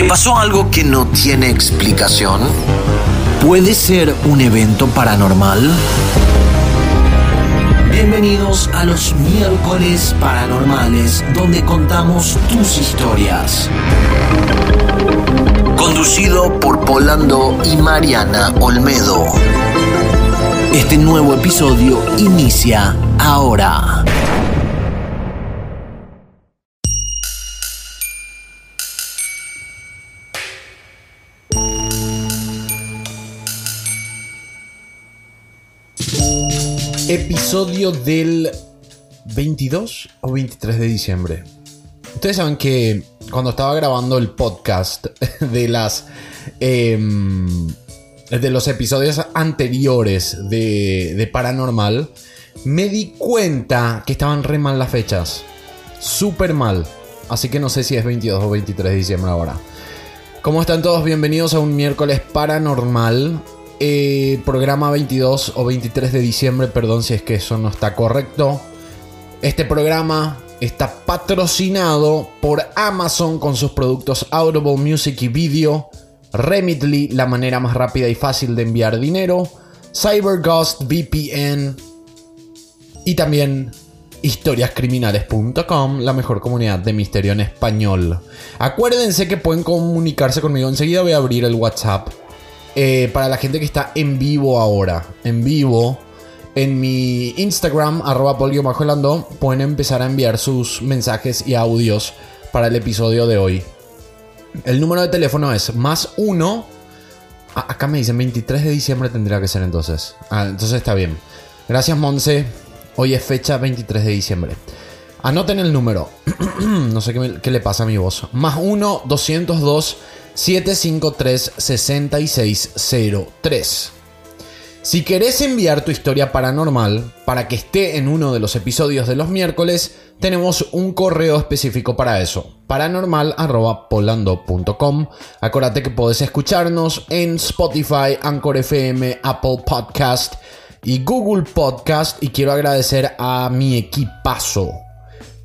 ¿Te pasó algo que no tiene explicación? ¿Puede ser un evento paranormal? Bienvenidos a los miércoles paranormales, donde contamos tus historias. Conducido por Polando y Mariana Olmedo. Este nuevo episodio inicia ahora. Episodio del 22 o 23 de diciembre. Ustedes saben que cuando estaba grabando el podcast de las em, de los episodios anteriores de, de Paranormal, me di cuenta que estaban re mal las fechas. Súper mal. Así que no sé si es 22 o 23 de diciembre ahora. ¿Cómo están todos? Bienvenidos a un miércoles paranormal. Eh, programa 22 o 23 de diciembre, perdón si es que eso no está correcto. Este programa está patrocinado por Amazon con sus productos Audible Music y Video, Remitly, la manera más rápida y fácil de enviar dinero, CyberGhost VPN y también historiascriminales.com, la mejor comunidad de misterio en español. Acuérdense que pueden comunicarse conmigo. Enseguida voy a abrir el WhatsApp eh, para la gente que está en vivo ahora, en vivo, en mi Instagram, arroba polio pueden empezar a enviar sus mensajes y audios para el episodio de hoy. El número de teléfono es más uno. Ah, acá me dicen 23 de diciembre tendría que ser entonces. Ah, entonces está bien. Gracias, Monse. Hoy es fecha 23 de diciembre. Anoten el número. no sé qué, qué, le pasa a mi voz. Más 1 202 753-6603. Si querés enviar tu historia paranormal para que esté en uno de los episodios de los miércoles, tenemos un correo específico para eso, paranormal.polando.com. Acuérdate que podés escucharnos en Spotify, Anchor FM, Apple Podcast y Google Podcast. Y quiero agradecer a mi equipazo.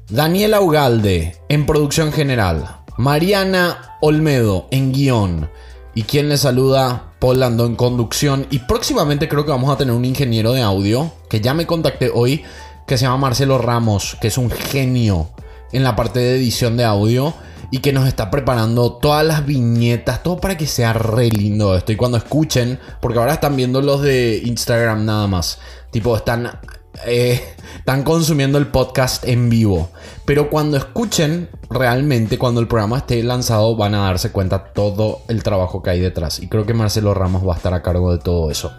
Daniela Ugalde en producción general. Mariana Olmedo en guion. Y quien le saluda, Polando en conducción. Y próximamente creo que vamos a tener un ingeniero de audio que ya me contacté hoy, que se llama Marcelo Ramos, que es un genio en la parte de edición de audio y que nos está preparando todas las viñetas, todo para que sea re lindo esto. Y cuando escuchen, porque ahora están viendo los de Instagram nada más, tipo están eh, están consumiendo el podcast en vivo. Pero cuando escuchen realmente, cuando el programa esté lanzado, van a darse cuenta todo el trabajo que hay detrás. Y creo que Marcelo Ramos va a estar a cargo de todo eso.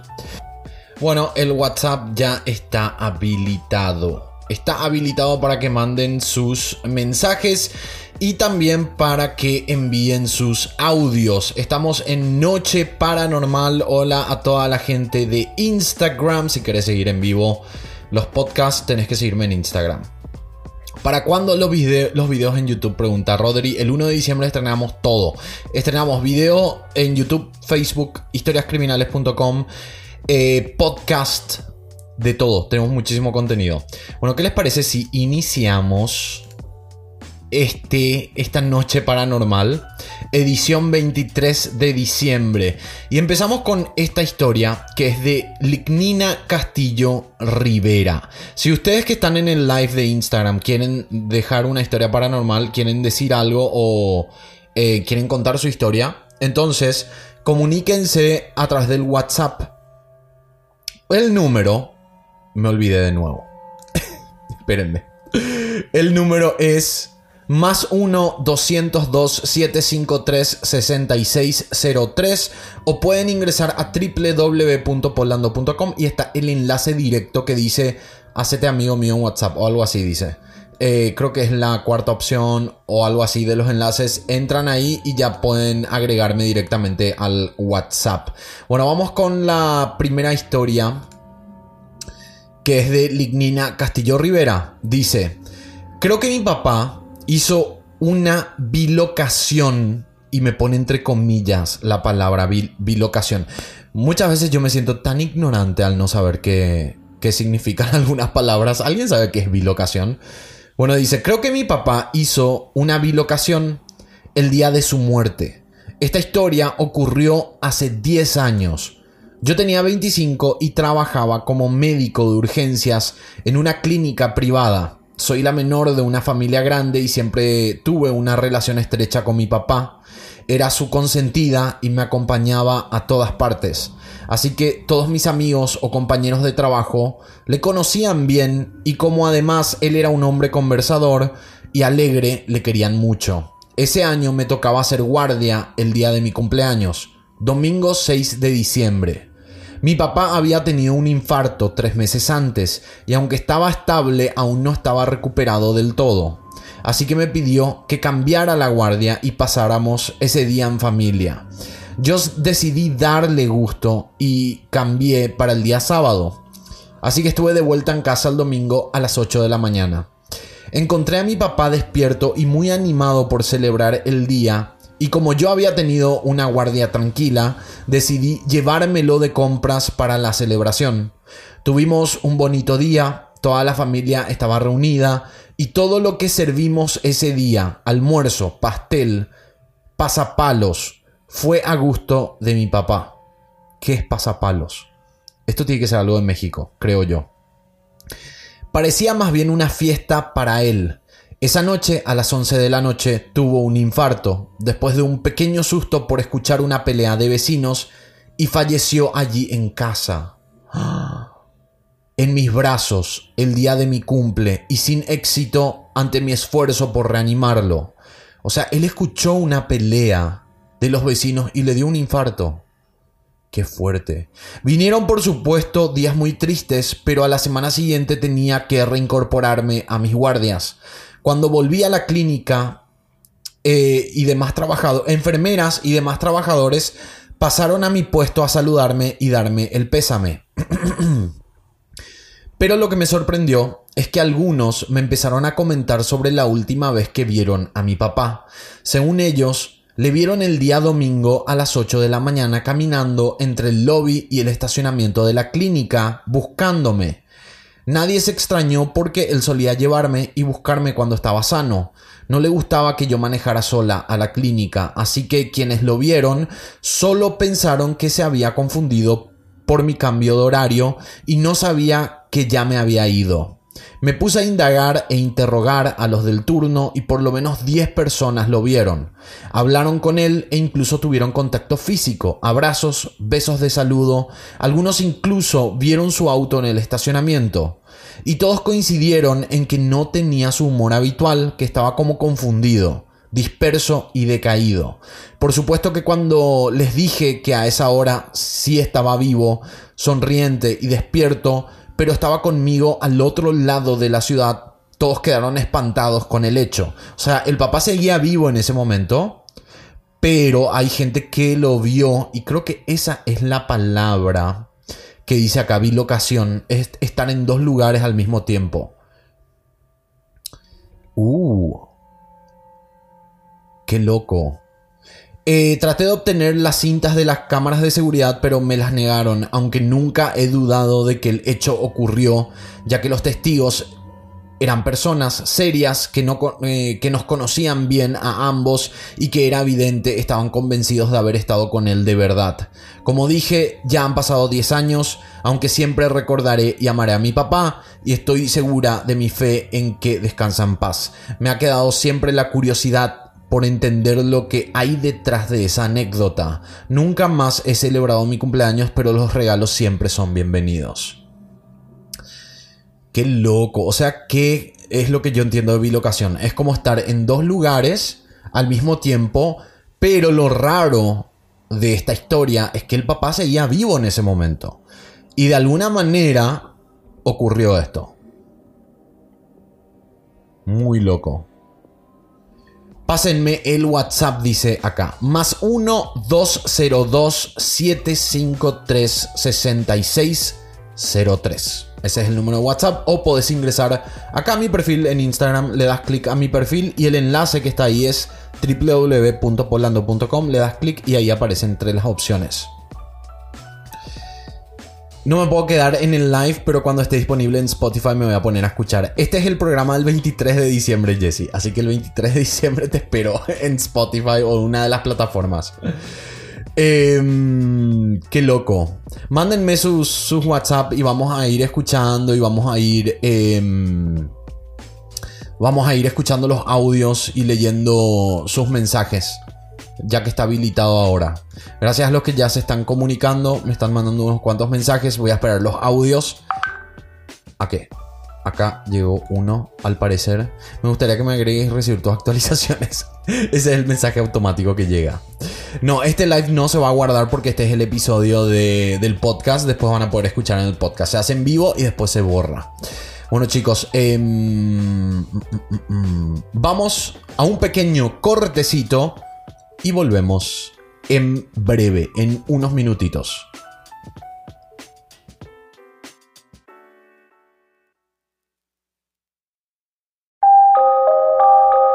Bueno, el WhatsApp ya está habilitado. Está habilitado para que manden sus mensajes y también para que envíen sus audios. Estamos en Noche Paranormal. Hola a toda la gente de Instagram. Si querés seguir en vivo los podcasts tenés que seguirme en Instagram. ¿Para cuándo los, los videos en YouTube? Pregunta Rodri. El 1 de diciembre estrenamos todo. Estrenamos video en YouTube, Facebook, historiascriminales.com, eh, podcast, de todo. Tenemos muchísimo contenido. Bueno, ¿qué les parece si iniciamos este, esta noche paranormal, edición 23 de diciembre. Y empezamos con esta historia que es de Lignina Castillo Rivera. Si ustedes que están en el live de Instagram quieren dejar una historia paranormal, quieren decir algo o eh, quieren contar su historia, entonces comuníquense a través del WhatsApp. El número, me olvidé de nuevo. Espérenme. El número es más 1-202-753-6603 o pueden ingresar a www.polando.com y está el enlace directo que dice hacete amigo mío en WhatsApp o algo así dice. Eh, creo que es la cuarta opción o algo así de los enlaces. Entran ahí y ya pueden agregarme directamente al WhatsApp. Bueno, vamos con la primera historia que es de Lignina Castillo Rivera. Dice, creo que mi papá hizo una bilocación y me pone entre comillas la palabra bilocación. Muchas veces yo me siento tan ignorante al no saber qué, qué significan algunas palabras. ¿Alguien sabe qué es bilocación? Bueno, dice, creo que mi papá hizo una bilocación el día de su muerte. Esta historia ocurrió hace 10 años. Yo tenía 25 y trabajaba como médico de urgencias en una clínica privada. Soy la menor de una familia grande y siempre tuve una relación estrecha con mi papá. Era su consentida y me acompañaba a todas partes. Así que todos mis amigos o compañeros de trabajo le conocían bien y como además él era un hombre conversador y alegre, le querían mucho. Ese año me tocaba ser guardia el día de mi cumpleaños, domingo 6 de diciembre. Mi papá había tenido un infarto tres meses antes y aunque estaba estable aún no estaba recuperado del todo. Así que me pidió que cambiara la guardia y pasáramos ese día en familia. Yo decidí darle gusto y cambié para el día sábado. Así que estuve de vuelta en casa el domingo a las 8 de la mañana. Encontré a mi papá despierto y muy animado por celebrar el día y como yo había tenido una guardia tranquila, decidí llevármelo de compras para la celebración. Tuvimos un bonito día, toda la familia estaba reunida y todo lo que servimos ese día, almuerzo, pastel, pasapalos, fue a gusto de mi papá. ¿Qué es pasapalos? Esto tiene que ser algo de México, creo yo. Parecía más bien una fiesta para él. Esa noche, a las 11 de la noche, tuvo un infarto, después de un pequeño susto por escuchar una pelea de vecinos, y falleció allí en casa. En mis brazos, el día de mi cumple, y sin éxito ante mi esfuerzo por reanimarlo. O sea, él escuchó una pelea de los vecinos y le dio un infarto. Qué fuerte. Vinieron por supuesto días muy tristes, pero a la semana siguiente tenía que reincorporarme a mis guardias. Cuando volví a la clínica eh, y demás trabajadores, enfermeras y demás trabajadores pasaron a mi puesto a saludarme y darme el pésame. Pero lo que me sorprendió es que algunos me empezaron a comentar sobre la última vez que vieron a mi papá. Según ellos, le vieron el día domingo a las 8 de la mañana caminando entre el lobby y el estacionamiento de la clínica buscándome. Nadie se extrañó porque él solía llevarme y buscarme cuando estaba sano. No le gustaba que yo manejara sola a la clínica, así que quienes lo vieron solo pensaron que se había confundido por mi cambio de horario y no sabía que ya me había ido. Me puse a indagar e interrogar a los del turno y por lo menos 10 personas lo vieron. Hablaron con él e incluso tuvieron contacto físico, abrazos, besos de saludo, algunos incluso vieron su auto en el estacionamiento. Y todos coincidieron en que no tenía su humor habitual, que estaba como confundido, disperso y decaído. Por supuesto que cuando les dije que a esa hora sí estaba vivo, sonriente y despierto, pero estaba conmigo al otro lado de la ciudad. Todos quedaron espantados con el hecho. O sea, el papá seguía vivo en ese momento, pero hay gente que lo vio y creo que esa es la palabra que dice acá, bilocación, es estar en dos lugares al mismo tiempo. Uh. Qué loco. Eh, traté de obtener las cintas de las cámaras de seguridad, pero me las negaron, aunque nunca he dudado de que el hecho ocurrió, ya que los testigos eran personas serias que, no, eh, que nos conocían bien a ambos y que era evidente estaban convencidos de haber estado con él de verdad. Como dije, ya han pasado 10 años, aunque siempre recordaré y amaré a mi papá y estoy segura de mi fe en que descansa en paz. Me ha quedado siempre la curiosidad por entender lo que hay detrás de esa anécdota. Nunca más he celebrado mi cumpleaños, pero los regalos siempre son bienvenidos. Qué loco, o sea, ¿qué es lo que yo entiendo de bilocación? Es como estar en dos lugares al mismo tiempo, pero lo raro de esta historia es que el papá seguía vivo en ese momento. Y de alguna manera ocurrió esto. Muy loco. Pásenme el WhatsApp, dice acá. Más 1-202-753-6603. Ese es el número de WhatsApp. O podés ingresar acá a mi perfil en Instagram. Le das clic a mi perfil y el enlace que está ahí es www.polando.com. Le das clic y ahí aparecen entre las opciones. No me puedo quedar en el live, pero cuando esté disponible en Spotify me voy a poner a escuchar. Este es el programa del 23 de diciembre, Jesse. Así que el 23 de diciembre te espero en Spotify o una de las plataformas. Em, qué loco. Mándenme sus, WhatsApp y vamos a ir escuchando y vamos a ir... Em, vamos a ir escuchando los audios y leyendo sus mensajes ya que está habilitado ahora. Gracias a los que ya se están comunicando, me están mandando unos cuantos mensajes, voy a esperar los audios. ¿A qué? Acá llegó uno, al parecer. Me gustaría que me agregues recibir tus actualizaciones. Ese es el mensaje automático que llega. No, este live no se va a guardar porque este es el episodio del podcast. Después van a poder escuchar en el podcast. Se hace en vivo y después se borra. Bueno chicos, em, mm, mm, mm, vamos a un pequeño cortecito y volvemos en breve, en unos minutitos.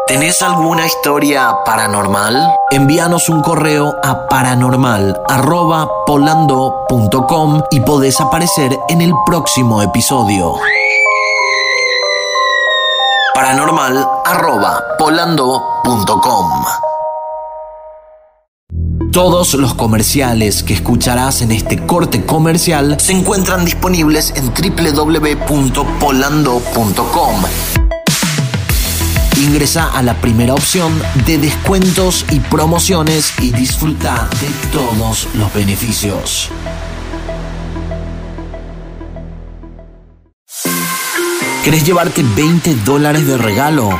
¿Tenés alguna historia paranormal? Envíanos un correo a paranormal.polando.com y podés aparecer en el próximo episodio. Paranormal.polando.com todos los comerciales que escucharás en este corte comercial se encuentran disponibles en www.polando.com. Ingresa a la primera opción de descuentos y promociones y disfruta de todos los beneficios. ¿Querés llevarte 20 dólares de regalo?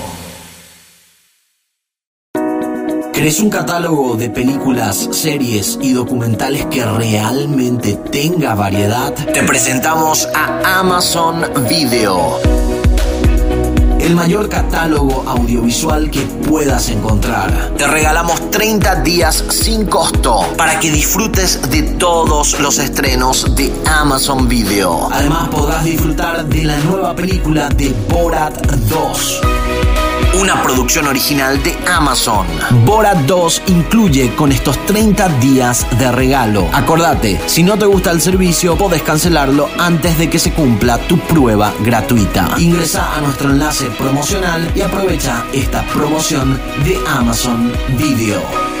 ¿Querés un catálogo de películas, series y documentales que realmente tenga variedad? Te presentamos a Amazon Video. El mayor catálogo audiovisual que puedas encontrar. Te regalamos 30 días sin costo para que disfrutes de todos los estrenos de Amazon Video. Además podrás disfrutar de la nueva película de Borat 2 una producción original de Amazon. Borat 2 incluye con estos 30 días de regalo. Acordate, si no te gusta el servicio, podés cancelarlo antes de que se cumpla tu prueba gratuita. Ingresa a nuestro enlace promocional y aprovecha esta promoción de Amazon Video.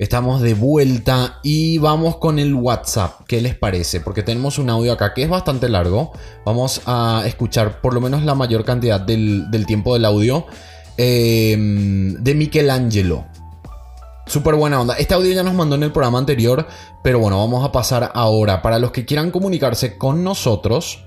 Estamos de vuelta y vamos con el WhatsApp. ¿Qué les parece? Porque tenemos un audio acá que es bastante largo. Vamos a escuchar por lo menos la mayor cantidad del, tiempo del audio em, de Michelangelo. Súper buena onda. Este audio ya nos mandó en el programa anterior, pero bueno, vamos a pasar ahora. Para los que quieran comunicarse con nosotros,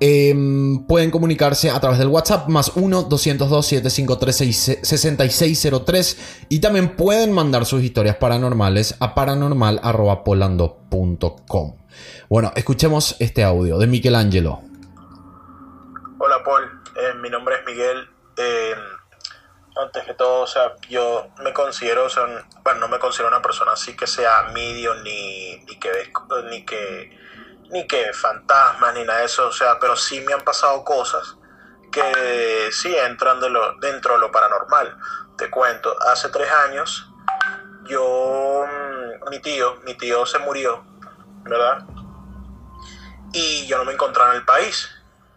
Em, pueden comunicarse a través del WhatsApp más 1-202-753-6603 y también pueden mandar sus historias paranormales a paranormal.polando.com. Bueno, escuchemos este audio de Michelangelo. Hola Paul, eh, mi nombre es Miguel. Em, antes que todo, o sea, yo me considero, o sea, bueno, no me considero una persona así que sea medium ni, ni que, ni que ni que fantasmas ni nada de eso, o sea, pero sí me han pasado cosas que sí entran dentro de lo paranormal. Te cuento, hace tres años yo, mm, mi tío, mi tío se murió, ¿verdad? Y yo no me encontraba en el país.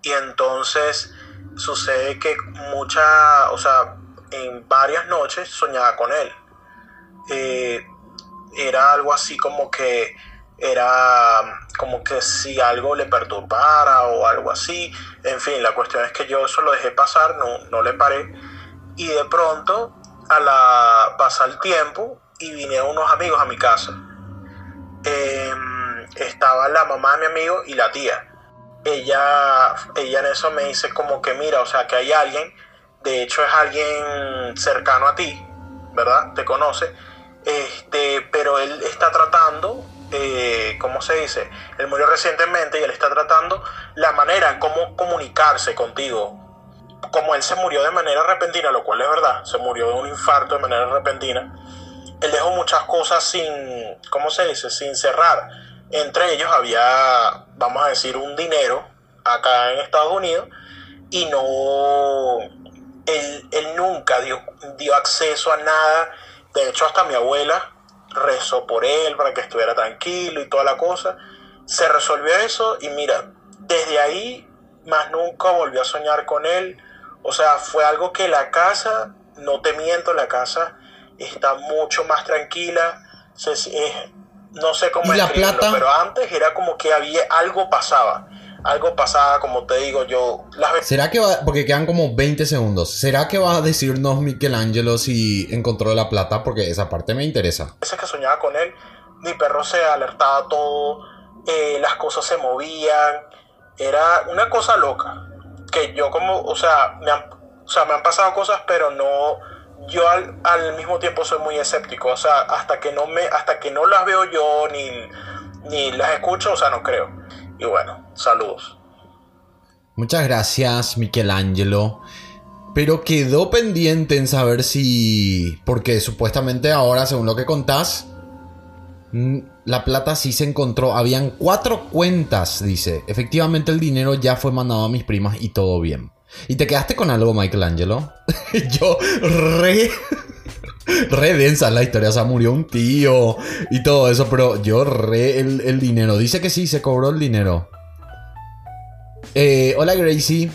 Y entonces sucede que mucha, o sea, en varias noches soñaba con él. Eh, era algo así como que era como que si algo le perturbara o algo así. En fin, la cuestión es que yo eso lo dejé pasar, no, no le paré. Y de pronto, a la pasa el tiempo y vinieron unos amigos a mi casa. Em, estaba la mamá de mi amigo y la tía. Ella, ella en eso me dice como que mira, o sea, que hay alguien, de hecho es alguien cercano a ti, ¿verdad? Te conoce, este, pero él está tratando eh, ¿cómo se dice? Él murió recientemente y él está tratando la manera en cómo comunicarse contigo. Como él se murió de manera repentina, lo cual es verdad, se murió de un infarto de manera repentina, él dejó muchas cosas sin, ¿cómo se dice? Sin cerrar. Entre ellos había, vamos a decir, un dinero acá en Estados Unidos y no, él, él nunca dio, dio acceso a nada. De hecho, hasta mi abuela, rezó por él para que estuviera tranquilo y toda la cosa. Se resolvió eso y mira, desde ahí más nunca volvió a soñar con él. O sea, fue algo que la casa, no te miento, la casa está mucho más tranquila. no sé cómo ¿Y pero antes era como que había algo pasaba algo pasaba, como te digo, yo... Las... ¿Será que va, porque quedan como 20 segundos, ¿será que va a decirnos Michelangelo si encontró la plata? Porque esa parte me interesa. Veces que soñaba con él, mi perro se alertaba todo, eh, las cosas se movían, era una cosa loca, que yo como, o sea, me han, o sea, me han pasado cosas, pero no, yo al, al, mismo tiempo soy muy escéptico, o sea, hasta que no me, hasta que no las veo yo ni, ni las escucho, o sea, no creo. Y bueno, saludos. Muchas gracias, Michelangelo. Pero quedó pendiente en saber si. Porque supuestamente ahora, según lo que contás, la plata sí se encontró. Habían cuatro cuentas, dice. Efectivamente, el dinero ya fue mandado a mis primas y todo bien. ¿Y te quedaste con algo, Michelangelo? Yo re. Re densa la historia. O sea, murió un tío y todo eso, pero yo re el, dinero. Dice que sí, se cobró el dinero. Eh, hola Gracie.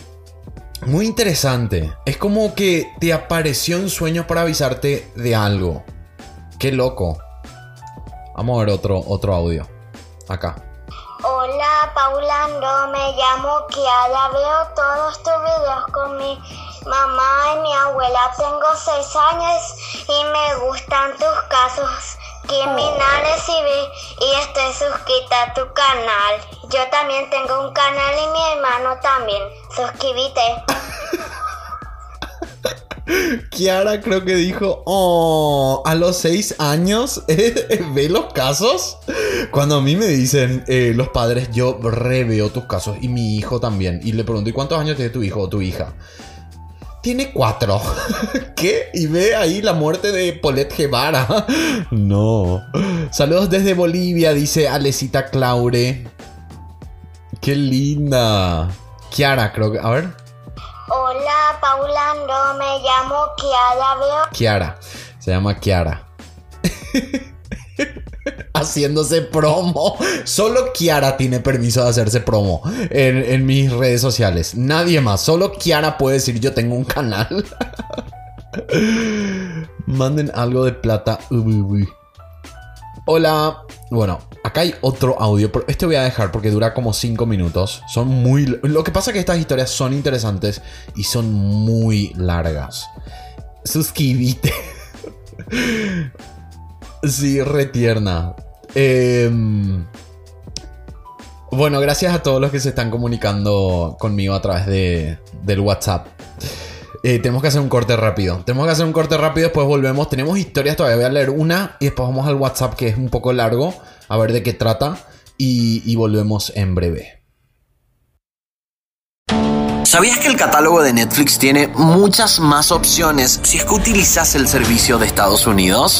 Muy interesante. Es como que te apareció en sueños para avisarte de algo. Qué loco. Vamos a ver otro, otro audio. Acá. Hola Paula, no me llamo Kiara. Veo todos tus videos con mi mamá y mi abuela. Tengo seis años y me gustan tus casos criminales y, y estoy suscrita a tu canal. Yo también tengo un canal y mi hermano también. Suscríbete. Kiara creo que dijo, oh, a los seis años, ¿ve los casos? Cuando a mí me dicen eh, los padres, yo reveo tus casos y mi hijo también. Y le pregunto, ¿y cuántos años tiene tu hijo o tu hija? Tiene cuatro. ¿Qué? Y ve ahí la muerte de Polet Guevara. No. Saludos desde Bolivia, dice Alecita Claure. Qué linda. Kiara, creo que. A ver. Hola, Paula, no me llamo Kiara, veo. Kiara. Se llama Kiara. haciéndose promo. Solo Kiara tiene permiso de hacerse promo en, mis redes sociales. Nadie más. Solo Kiara puede decir yo tengo un canal. Manden algo de plata. Hola. Bueno, acá hay otro audio. Este voy a dejar porque dura como 5 minutos. Son muy... Lo que pasa es que estas historias son interesantes y son muy largas. Suscríbete. Sí, retierna. Em, bueno, gracias a todos los que se están comunicando conmigo a través de, del WhatsApp. Eh, tenemos que hacer un corte rápido. Tenemos que hacer un corte rápido, después volvemos. Tenemos historias, todavía voy a leer una y después vamos al WhatsApp que es un poco largo, a ver de qué trata y, y volvemos en breve. ¿Sabías que el catálogo de Netflix tiene muchas más opciones si es que utilizas el servicio de Estados Unidos?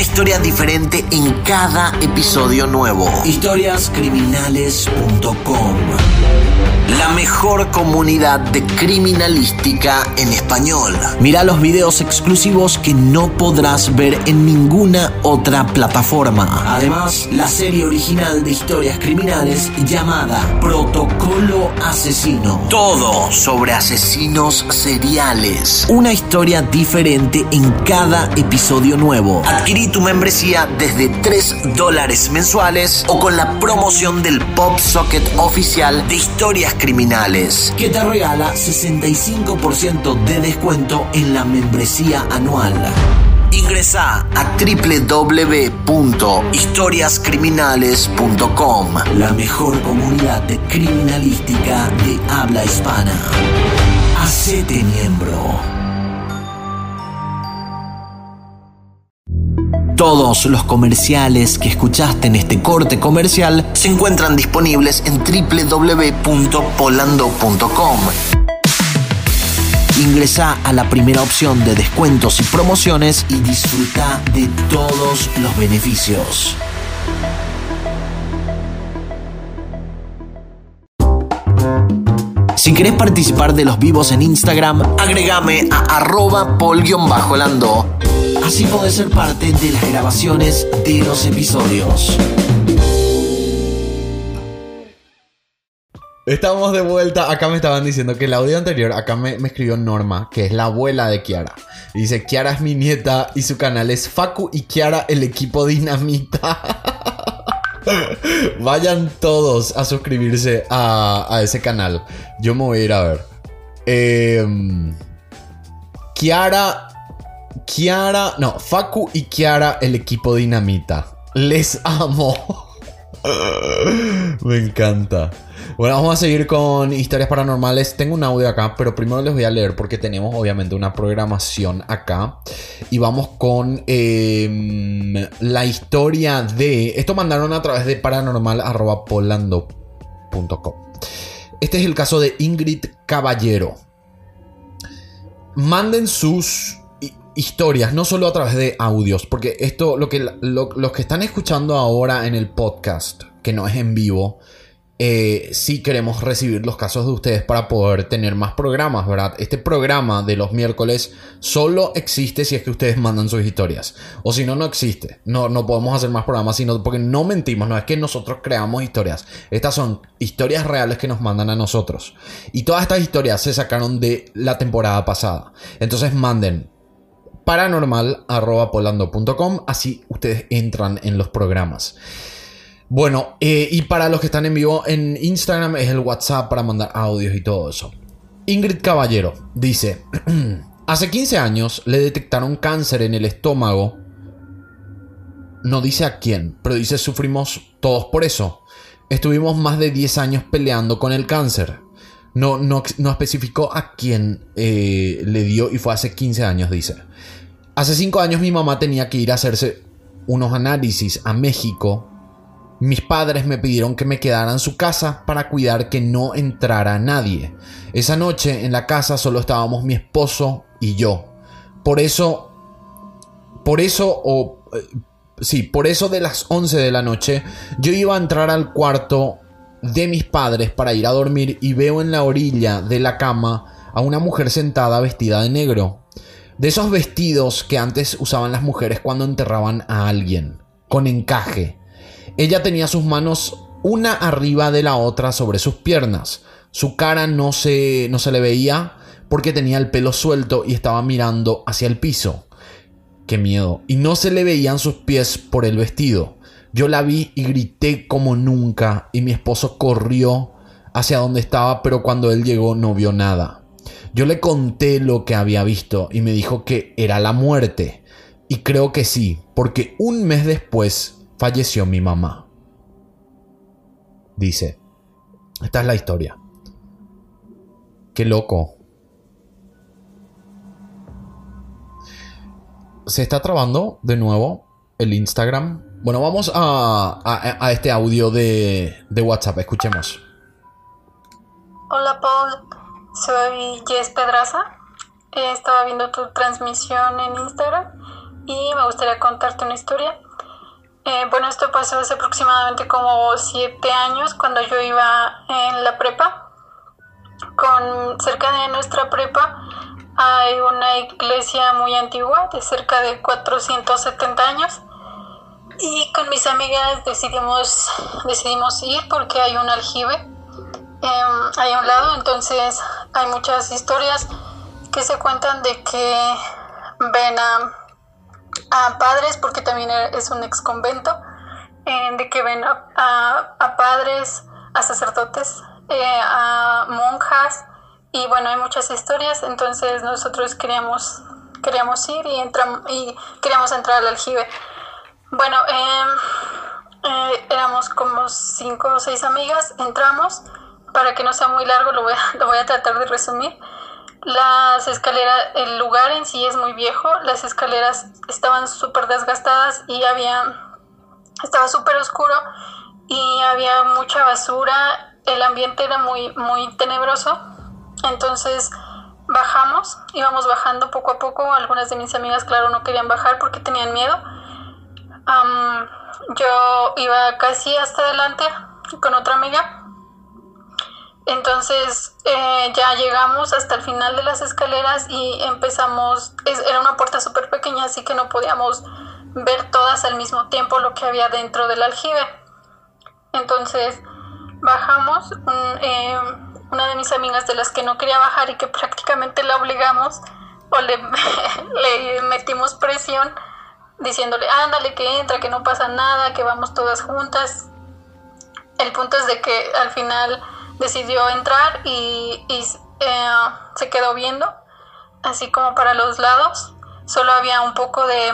Historia diferente en cada episodio nuevo. Historiascriminales.com la mejor comunidad de criminalística en español. Mira los videos exclusivos que no podrás ver en ninguna otra plataforma. Además, la serie original de historias criminales llamada Protocolo Asesino. Todo sobre asesinos seriales. Una historia diferente en cada episodio nuevo. Adquirí tu membresía desde 3 dólares mensuales o con la promoción del Pop Socket oficial de historias criminales, que te regala 65% de descuento en la membresía anual. Ingresa a www.historiascriminales.com, la mejor comunidad criminalística de habla hispana. Hacete miembro. Todos los comerciales que escuchaste en este corte comercial se encuentran disponibles en www.polando.com. Ingresa a la primera opción de descuentos y promociones y disfruta de todos los beneficios. Si querés participar de los vivos en Instagram, agregame a arroba pol-lando Así podés ser parte de las grabaciones de los episodios. Estamos de vuelta. Acá me estaban diciendo que el audio anterior, acá me, escribió Norma, que es la abuela de Kiara. dice, Kiara es mi nieta y su canal es Facu y Kiara el equipo dinamita. Vayan todos a suscribirse a, ese canal. Yo me voy a ir a ver. Eh, Kiara Kiara, no, Facu y Kiara, el equipo dinamita. Les amo. Me encanta. Bueno, vamos a seguir con historias paranormales. Tengo un audio acá, pero primero les voy a leer porque tenemos obviamente una programación acá. Y vamos con em, la historia de... Esto mandaron a través de paranormal.polando.com. Este es el caso de Ingrid Caballero. Manden sus historias, no solo a través de audios, porque esto, lo que los que están escuchando ahora en el podcast, que no es en vivo, eh, sí queremos recibir los casos de ustedes para poder tener más programas, ¿verdad? Este programa de los miércoles solo existe si es que ustedes mandan sus historias. O si no, no existe. No, no podemos hacer más programas, sino porque no mentimos, no es que nosotros creamos historias. Estas son historias reales que nos mandan a nosotros. Y todas estas historias se sacaron de la temporada pasada. Entonces manden paranormal.polando.com, así ustedes entran en los programas. Bueno, eh, y para los que están en vivo en Instagram es el WhatsApp para mandar audios y todo eso. Ingrid Caballero dice, hace 15 años le detectaron cáncer en el estómago. No dice a quién, pero dice sufrimos todos por eso. Estuvimos más de 10 años peleando con el cáncer. No, no, no especificó a quién eh, le dio y fue hace 15 años, dice. Hace 5 años mi mamá tenía que ir a hacerse unos análisis a México. Mis padres me pidieron que me quedara en su casa para cuidar que no entrara nadie. Esa noche en la casa solo estábamos mi esposo y yo. Por eso, por eso, o eh, sí, por eso de las 11 de la noche yo iba a entrar al cuarto de mis padres para ir a dormir y veo en la orilla de la cama a una mujer sentada vestida de negro. De esos vestidos que antes usaban las mujeres cuando enterraban a alguien, con encaje. Ella tenía sus manos una arriba de la otra sobre sus piernas. Su cara no se, no se le veía porque tenía el pelo suelto y estaba mirando hacia el piso. Qué miedo. Y no se le veían sus pies por el vestido. Yo la vi y grité como nunca y mi esposo corrió hacia donde estaba, pero cuando él llegó no vio nada. Yo le conté lo que había visto y me dijo que era la muerte. Y creo que sí, porque un mes después falleció mi mamá. Dice, esta es la historia. Qué loco. Se está trabando de nuevo el Instagram. Bueno, vamos a, este audio de, WhatsApp. Escuchemos. Hola Paul, soy Jess Pedraza. Estaba viendo tu transmisión en Instagram y me gustaría contarte una historia. Eh, bueno, esto pasó hace aproximadamente como siete años cuando yo iba en la prepa. Con cerca de nuestra prepa hay una iglesia muy antigua de cerca de 470 años y con mis amigas decidimos, decidimos ir porque hay un aljibe eh, ahí a un lado, entonces hay muchas historias que se cuentan de que ven a, a padres, porque también es un ex convento, eh, de que ven a, a, padres, a sacerdotes, eh, a monjas, y bueno, hay muchas historias, entonces nosotros queríamos, queríamos ir y, entramos, y queríamos entrar al aljibe. Bueno, em, eh, éramos como cinco o seis amigas, entramos, para que no sea muy largo lo voy a, tratar de resumir. Las escaleras, el lugar en sí es muy viejo, las escaleras estaban súper desgastadas y había, estaba súper oscuro y había mucha basura, el ambiente era muy, muy tenebroso, entonces bajamos, íbamos bajando poco a poco, algunas de mis amigas claro no querían bajar porque tenían miedo, yo iba casi hasta adelante con otra amiga entonces eh, ya llegamos hasta el final de las escaleras y empezamos, era una puerta súper pequeña, así que no podíamos ver todas al mismo tiempo lo que había dentro del aljibe. Entonces bajamos, eh, una de mis amigas de las que no quería bajar y que prácticamente la obligamos o le, le metimos presión diciéndole, ándale, que entra, que no pasa nada, que vamos todas juntas. El punto es de que al final decidió entrar y, eh, se quedó viendo, así como para los lados. Solo había un poco de,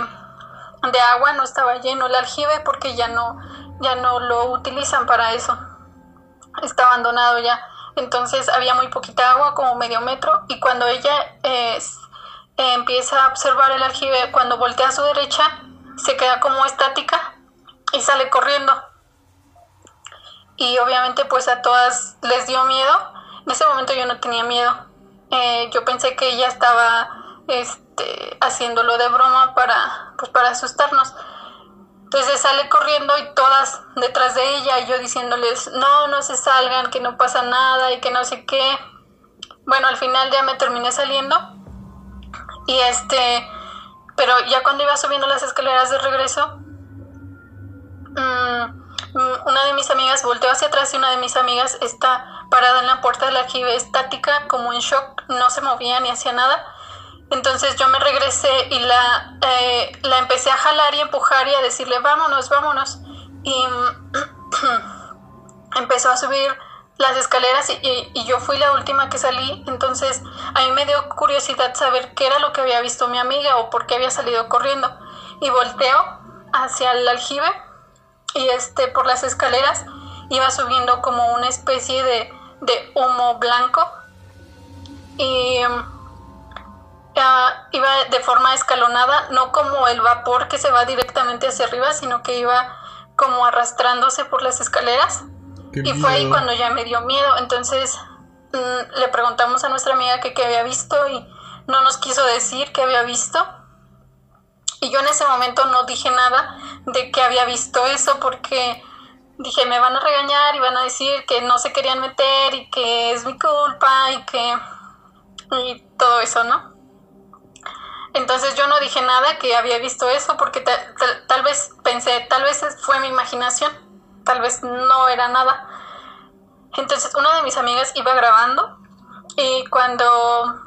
agua, no estaba lleno el aljibe porque ya no, ya no lo utilizan para eso. Está abandonado ya. Entonces había muy poquita agua, como medio metro, y cuando ella eh, empieza a observar el aljibe, cuando voltea a su derecha, se queda como estática y sale corriendo y obviamente pues a todas les dio miedo. En ese momento yo no tenía miedo. Eh, yo pensé que ella estaba este, haciéndolo de broma para, pues, para asustarnos. Entonces sale corriendo y todas detrás de ella y yo diciéndoles, no, no se salgan, que no pasa nada y que no sé qué. Bueno, al final ya me terminé saliendo y este, pero ya cuando iba subiendo las escaleras de regreso, Mm, una de mis amigas volteó hacia atrás y una de mis amigas está parada en la puerta del aljibe estática, como en shock, no se movía ni hacía nada. Entonces yo me regresé y la, eh, la empecé a jalar y empujar y a decirle, vámonos, vámonos. Y empezó a subir las escaleras y, y, yo fui la última que salí. Entonces a mí me dio curiosidad saber qué era lo que había visto mi amiga o por qué había salido corriendo. Y volteo hacia el aljibe y este por las escaleras iba subiendo como una especie de, de humo blanco y ah, iba de forma escalonada, no como el vapor que se va directamente hacia arriba, sino que iba como arrastrándose por las escaleras. y fue ahí cuando ya me dio miedo. Entonces mm, le preguntamos a nuestra amiga que qué había visto y no nos quiso decir qué había visto. Y yo en ese momento no dije nada de que había visto eso porque dije, me van a regañar y van a decir que no se querían meter y que es mi culpa y que... y todo eso, ¿no? Entonces yo no dije nada que había visto eso porque tal, vez pensé, tal vez fue mi imaginación, tal vez no era nada. Entonces una de mis amigas iba grabando y cuando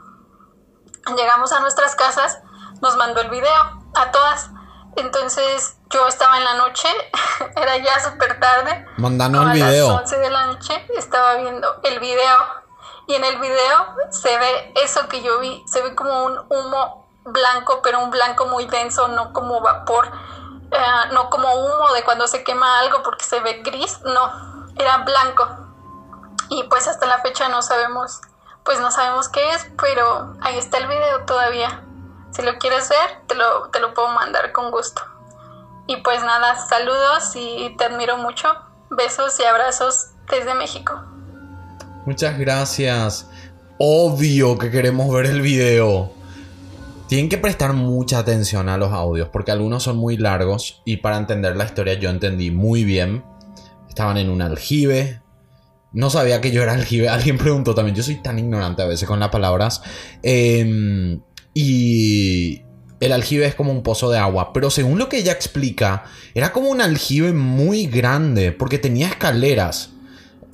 llegamos a nuestras casas nos mandó el video a todas. Entonces yo estaba en la noche, era ya súper tarde. Mandando el video. A las 11 de la noche estaba viendo el video y en el video se ve eso que yo vi, se ve como un humo blanco, pero un blanco muy denso, no como vapor, eh, no como humo de cuando se quema algo porque se ve gris, no, era blanco. Y pues hasta la fecha no sabemos, pues no sabemos qué es, pero ahí está el video todavía. Si lo quieres ver, te lo, te lo puedo mandar con gusto. Y pues nada, saludos y te admiro mucho. Besos y abrazos desde México. Muchas gracias. Obvio que queremos ver el video. Tienen que prestar mucha atención a los audios porque algunos son muy largos y para entender la historia yo entendí muy bien. Estaban en un aljibe. No sabía que yo era aljibe. Alguien preguntó también. Yo soy tan ignorante a veces con las palabras. Em, y el aljibe es como un pozo de agua. Pero según lo que ella explica, era como un aljibe muy grande porque tenía escaleras.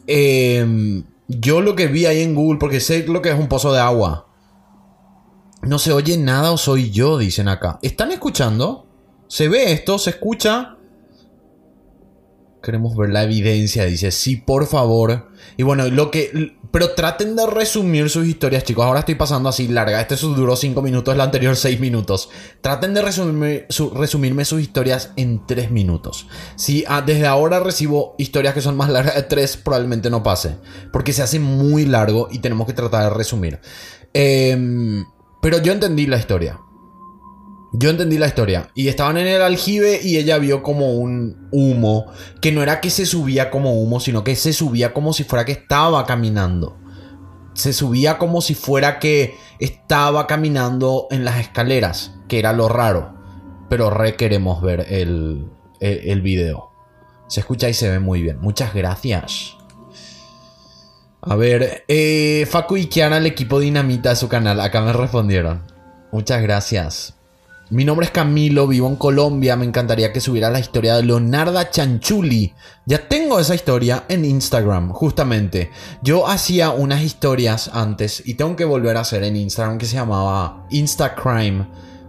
Em, yo lo que vi ahí en Google, porque sé lo que es un pozo de agua. No se oye nada o soy yo, dicen acá. ¿Están escuchando? ¿Se ve esto? ¿Se escucha? Queremos ver la evidencia, dice. Sí, por favor. Y bueno, lo que. Pero traten de resumir sus historias, chicos. Ahora estoy pasando así larga. Este duró 5 minutos, el anterior 6 minutos. Traten de resumirme, resumirme sus historias en 3 minutos. Si ah, desde ahora recibo historias que son más largas de 3, probablemente no pase. Porque se hace muy largo y tenemos que tratar de resumir. Eh. Pero yo entendí la historia. Yo entendí la historia. Y estaban en el aljibe y ella vio como un humo. Que no era que se subía como humo, sino que se subía como si fuera que estaba caminando. Se subía como si fuera que estaba caminando en las escaleras. Que era lo raro. Pero re queremos ver el, el, video. Se escucha y se ve muy bien. Muchas gracias. A ver, eh, Facu y Kiara, el equipo Dinamita de su canal. Acá me respondieron. Muchas gracias. Mi nombre es Camilo, vivo en Colombia. Me encantaría que subiera la historia de Leonarda Chanchuli. Ya tengo esa historia en Instagram, justamente. Yo hacía unas historias antes y tengo que volver a hacer en Instagram que se llamaba Instacrime.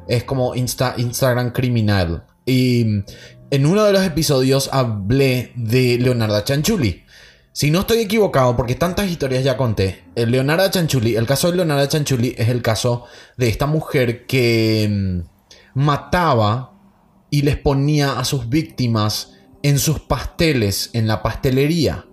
Es como Insta, Instagram criminal. Y en uno de los episodios hablé de Leonarda Chanchuli. Si no estoy equivocado, porque tantas historias ya conté, el Leonardo Chanchuli, el caso de Leonardo Chanchuli es el caso de esta mujer que mm, mataba y les ponía a sus víctimas en sus pasteles en la pastelería.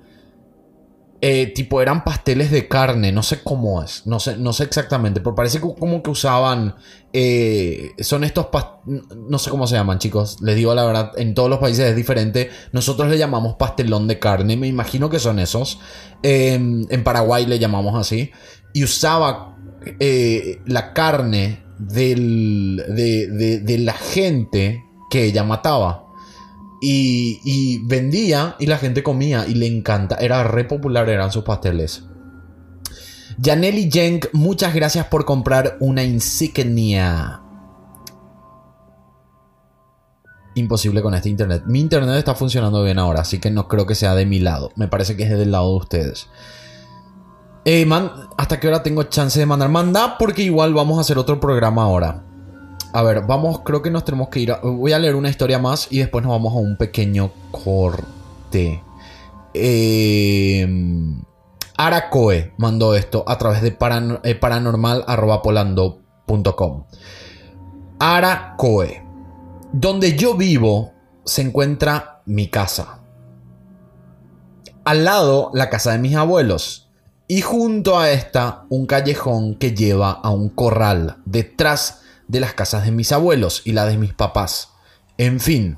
Eh, tipo, eran pasteles de carne, no sé cómo es, no sé, no sé exactamente, pero parece como que usaban, eh, son estos, no sé cómo se llaman chicos, les digo la verdad, en todos los países es diferente, nosotros le llamamos pastelón de carne, me imagino que son esos, em, en Paraguay le llamamos así, y usaba eh, la carne del, de la gente que ella mataba. Y, vendía y la gente comía y le encanta. Era re popular, eran sus pasteles. Janelli Jenk, muchas gracias por comprar una insignia. Imposible con este internet. Mi internet está funcionando bien ahora, así que no creo que sea de mi lado. Me parece que es del lado de ustedes. Man, ¿hasta qué hora tengo chance de mandar? Manda porque igual vamos a hacer otro programa ahora. A ver, vamos, creo que nos tenemos que ir. voy a leer una historia más y después nos vamos a un pequeño corte. Eh, Aracoe mandó esto a través de eh, paranormal.polando.com. Aracoe. Donde yo vivo se encuentra mi casa. Al lado, la casa de mis abuelos. Y junto a esta, un callejón que lleva a un corral. Detrás de las casas de mis abuelos y la de mis papás. En fin,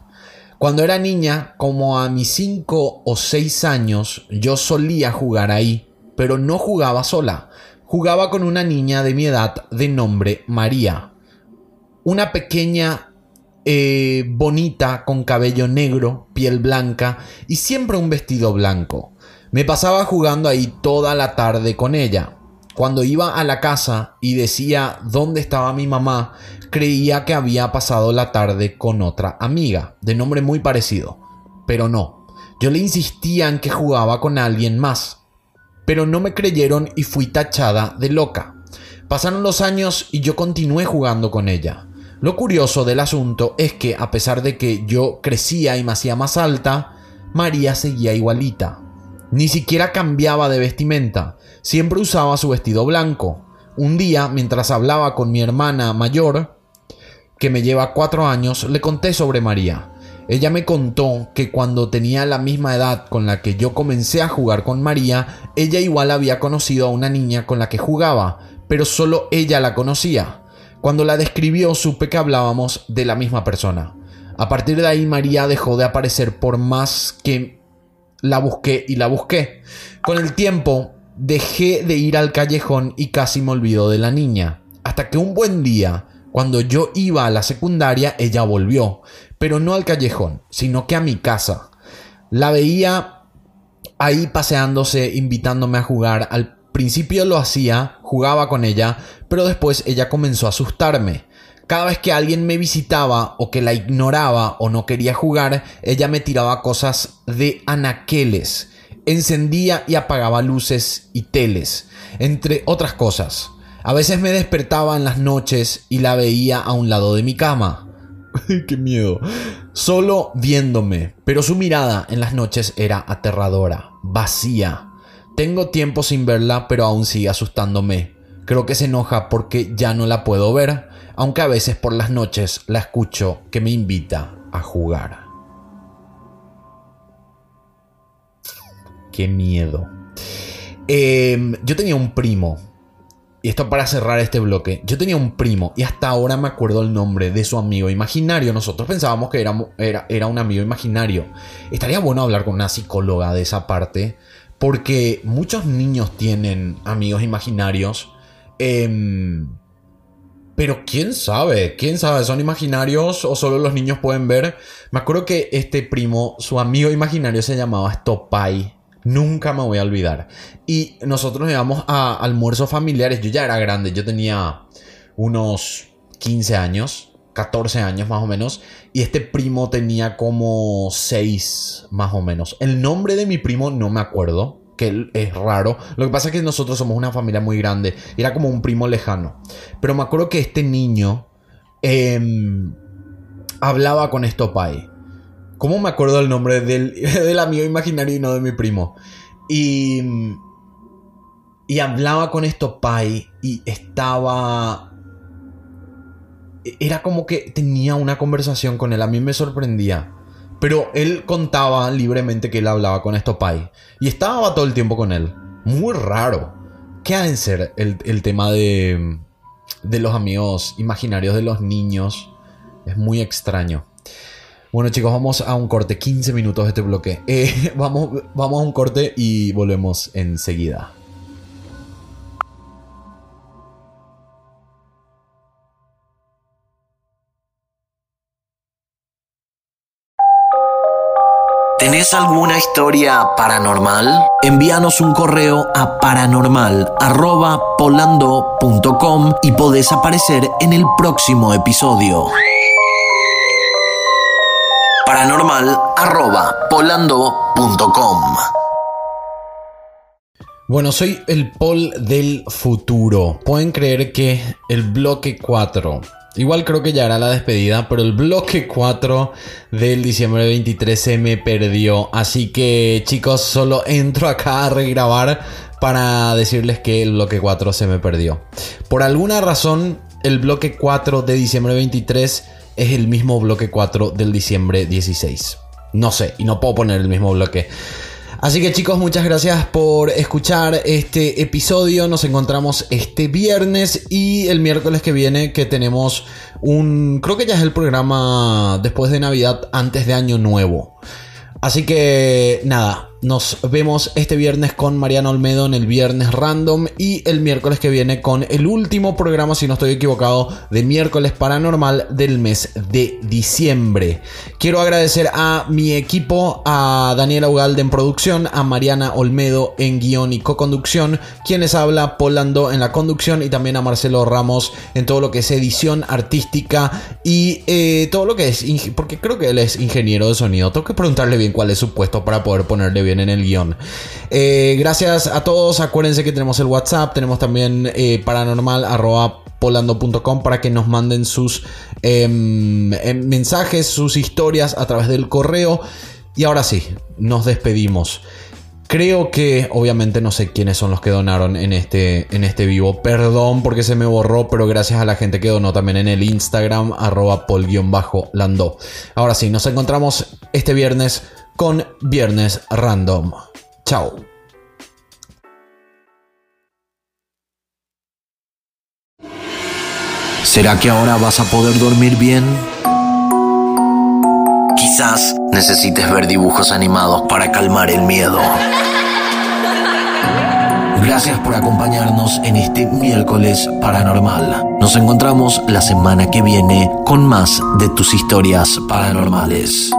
cuando era niña, como a mis 5 o 6 años, yo solía jugar ahí, pero no jugaba sola. Jugaba con una niña de mi edad de nombre María. Una pequeña eh, bonita con cabello negro, piel blanca y siempre un vestido blanco. Me pasaba jugando ahí toda la tarde con ella. Cuando iba a la casa y decía dónde estaba mi mamá, creía que había pasado la tarde con otra amiga, de nombre muy parecido. Pero no, yo le insistía en que jugaba con alguien más. Pero no me creyeron y fui tachada de loca. Pasaron los años y yo continué jugando con ella. Lo curioso del asunto es que a pesar de que yo crecía y me hacía más alta, María seguía igualita. Ni siquiera cambiaba de vestimenta, siempre usaba su vestido blanco. Un día, mientras hablaba con mi hermana mayor, que me lleva cuatro años, le conté sobre María. Ella me contó que cuando tenía la misma edad con la que yo comencé a jugar con María, ella igual había conocido a una niña con la que jugaba, pero solo ella la conocía. Cuando la describió supe que hablábamos de la misma persona. A partir de ahí María dejó de aparecer por más que la busqué y la busqué. Con el tiempo dejé de ir al callejón y casi me olvidó de la niña. Hasta que un buen día, Cuando yo iba a la secundaria, ella volvió, pero no al callejón, sino que a mi casa. La veía ahí paseándose, invitándome a jugar. Al principio lo hacía, jugaba con ella, pero después ella comenzó a asustarme. Cada vez que alguien me visitaba o que la ignoraba o no quería jugar, ella me tiraba cosas de anaqueles. Encendía y apagaba luces y teles, entre otras cosas. A veces me despertaba en las noches y la veía a un lado de mi cama. ¡Qué miedo! Solo viéndome, pero su mirada en las noches era aterradora, vacía. Tengo tiempo sin verla, pero aún sigue asustándome. Creo que se enoja porque ya no la puedo ver, aunque a veces por las noches la escucho que me invita a jugar. Qué miedo. Em, yo tenía un primo y esto para cerrar este bloque, yo tenía un primo y hasta ahora me acuerdo el nombre de su amigo imaginario. Nosotros pensábamos que era, era, un amigo imaginario. Estaría bueno hablar con una psicóloga de esa parte, porque muchos niños tienen amigos imaginarios. Em, pero quién sabe, quién sabe, son imaginarios o solo los niños pueden ver. Me acuerdo que este primo, su amigo imaginario se llamaba Stopai. Nunca me voy a olvidar. Y nosotros íbamos a almuerzos familiares. Yo ya era grande, yo tenía unos 15 años, 14 años más o menos. Y este primo tenía como 6 más o menos. El nombre de mi primo no me acuerdo, que es raro. Lo que pasa es que nosotros somos una familia muy grande. Era como un primo lejano. Pero me acuerdo que este niño em, hablaba con Estopai. ¿Cómo me acuerdo el nombre del, del amigo imaginario y no de mi primo? Y. Y hablaba con esto Pai y estaba. Era como que tenía una conversación con él. A mí me sorprendía. Pero él contaba libremente que él hablaba con esto Pai. Y estaba todo el tiempo con él. Muy raro. ¿Qué ha de ser el, el tema de, de los amigos imaginarios de los niños? Es muy extraño. Bueno chicos, vamos a un corte, 15 minutos de este bloque. Eh, vamos, vamos a un corte y volvemos enseguida. ¿Tenés alguna historia paranormal? Envíanos un correo a paranormal.polando.com y podés aparecer en el próximo episodio paranormal.polando.com. Bueno, soy el Paul del futuro. Pueden creer que el bloque 4, igual creo que ya era la despedida, pero el bloque 4 del diciembre 23 se me perdió. Así que chicos, solo entro acá a regrabar para decirles que el bloque 4 se me perdió. Por alguna razón, el bloque 4 de diciembre 23 es el mismo bloque 4 del diciembre 16. No sé, y no puedo poner el mismo bloque. Así que chicos, muchas gracias por escuchar este episodio. Nos encontramos este viernes y el miércoles que viene que tenemos un... Creo que ya es el programa después de Navidad, antes de Año Nuevo. Así que nada, nos vemos este viernes con Mariana Olmedo en el viernes random y el miércoles que viene con el último programa, si no estoy equivocado, de miércoles paranormal del mes de diciembre. Quiero agradecer a mi equipo, a Daniela Ugalde en producción, a Mariana Olmedo en guion y co-conducción, quienes habla Polando en la conducción y también a Marcelo Ramos en todo lo que es edición artística y eh, todo lo que es, porque creo que él es ingeniero de sonido. Tengo que preguntarle bien cuál es su puesto para poder ponerle bien en el guion. Eh, gracias a todos. Acuérdense que tenemos el WhatsApp. Tenemos también eh, paranormal polando.com para que nos manden sus em, em, mensajes, sus historias a través del correo. Y ahora sí, nos despedimos. Creo que, obviamente, no sé quiénes son los que donaron en este, en este vivo. Perdón porque se me borró, pero gracias a la gente que donó también en el Instagram, arroba pol-lando. Ahora sí, nos encontramos este viernes con Viernes Random. Chao. ¿Será que ahora vas a poder dormir bien? Quizás necesites ver dibujos animados para calmar el miedo. Gracias por acompañarnos en este miércoles paranormal. Nos encontramos la semana que viene con más de tus historias paranormales.